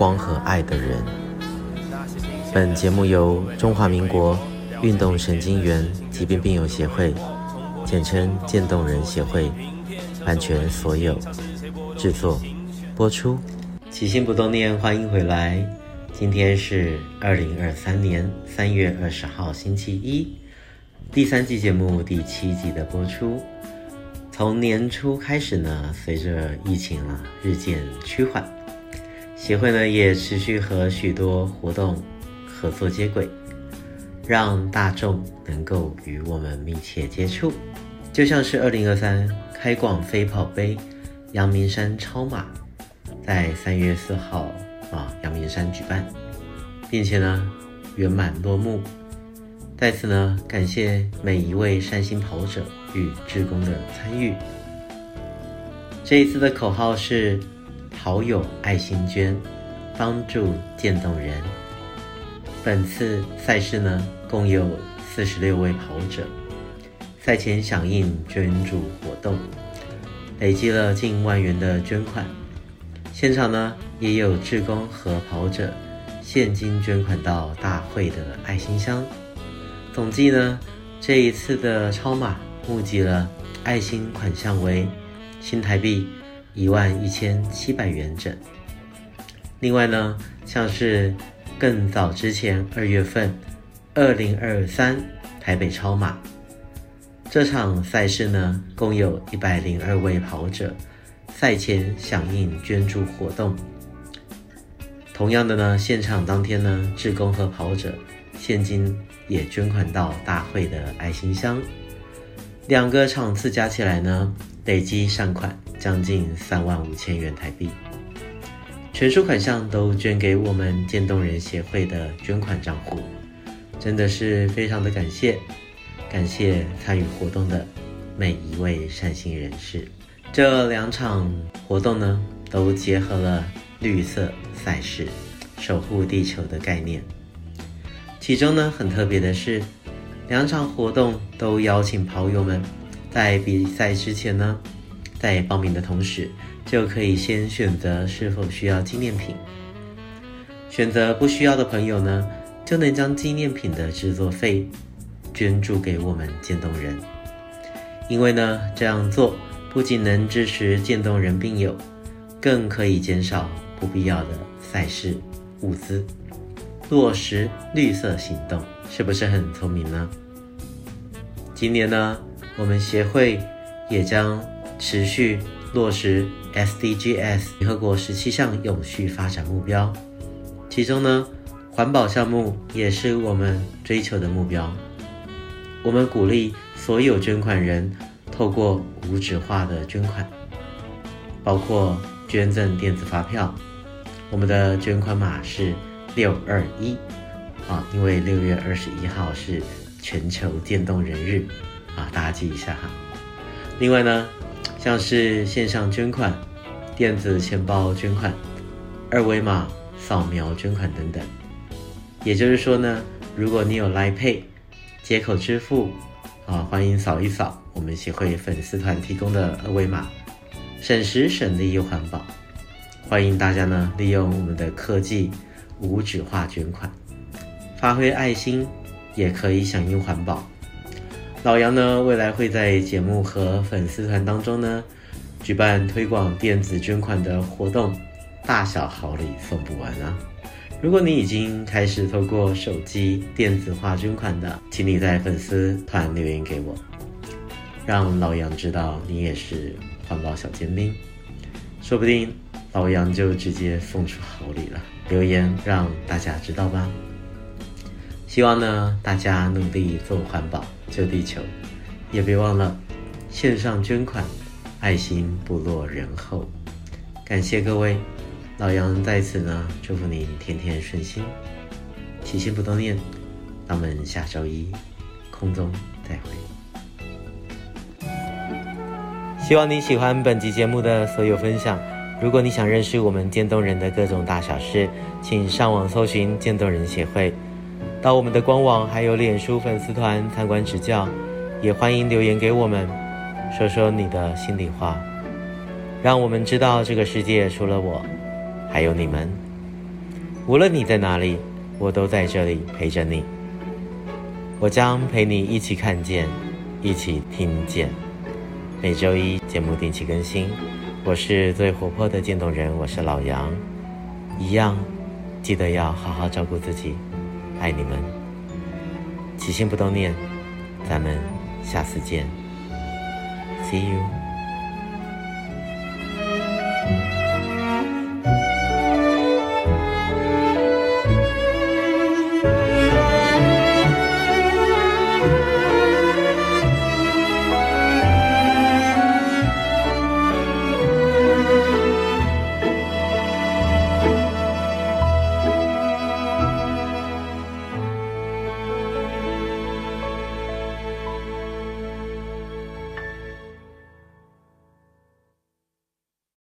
光和爱的人。本节目由中华民国运动神经元疾病病友协会，简称渐冻人协会，版权所有，制作播出。起心不冻念，欢迎回来。今天是二零二三年三月二十号，星期一，第三季节目第七集的播出。从年初开始呢，随着疫情啊日渐趋缓。协会呢也持续和许多活动合作接轨，让大众能够与我们密切接触。就像是二零二三开广飞跑杯阳明山超马，在三月四号啊阳明山举办，并且呢圆满落幕。在此呢感谢每一位善心跑者与志工的参与。这一次的口号是。好友爱心捐，帮助渐冻人。本次赛事呢，共有四十六位跑者，赛前响应捐助活动，累积了近万元的捐款。现场呢，也有志工和跑者现金捐款到大会的爱心箱。总计呢，这一次的超马募集了爱心款项为新台币。一万一千七百元整。另外呢，像是更早之前二月份，二零二三台北超马这场赛事呢，共有一百零二位跑者赛前响应捐助活动。同样的呢，现场当天呢，志工和跑者现金也捐款到大会的爱心箱。两个场次加起来呢，累计善款。将近三万五千元台币，全数款项都捐给我们渐冻人协会的捐款账户，真的是非常的感谢，感谢参与活动的每一位善心人士。这两场活动呢，都结合了绿色赛事、守护地球的概念。其中呢，很特别的是，两场活动都邀请跑友们在比赛之前呢。在报名的同时，就可以先选择是否需要纪念品。选择不需要的朋友呢，就能将纪念品的制作费捐助给我们渐冻人。因为呢，这样做不仅能支持渐冻人病友，更可以减少不必要的赛事物资，落实绿色行动，是不是很聪明呢？今年呢，我们协会也将。持续落实 SDGs 联合国十七项永续发展目标，其中呢，环保项目也是我们追求的目标。我们鼓励所有捐款人透过无纸化的捐款，包括捐赠电子发票。我们的捐款码是六二一啊，因为六月二十一号是全球电动人日啊，大家记一下哈。另外呢。像是线上捐款、电子钱包捐款、二维码扫描捐款等等。也就是说呢，如果你有 Line Pay 街口支付啊，欢迎扫一扫我们协会粉丝团提供的二维码，省时省力又环保。欢迎大家呢利用我们的科技无纸化捐款，发挥爱心，也可以响应环保。老杨呢，未来会在节目和粉丝团当中呢，举办推广电子捐款的活动，大小好礼送不完啊！如果你已经开始透过手机电子化捐款的，请你在粉丝团留言给我，让老杨知道你也是环保小尖兵，说不定老杨就直接送出好礼了。留言让大家知道吧。希望呢，大家努力做环保。救地球，也别忘了线上捐款，爱心不落人后。感谢各位，老杨在此呢，祝福你天天顺心，起心不冻念。那我们下周一空中再会。希望你喜欢本集节目的所有分享。如果你想认识我们渐冻人的各种大小事，请上网搜寻渐冻人协会，到我们的官网还有脸书粉丝团参观指教，也欢迎留言给我们，说说你的心里话，让我们知道这个世界除了我，还有你们。无论你在哪里，我都在这里陪着你。我将陪你一起看见，一起听见。每周一节目定期更新。我是最活泼的渐冻人，我是老杨，一样，记得要好好照顾自己，爱你们，起心不动念，咱们下次见，See you。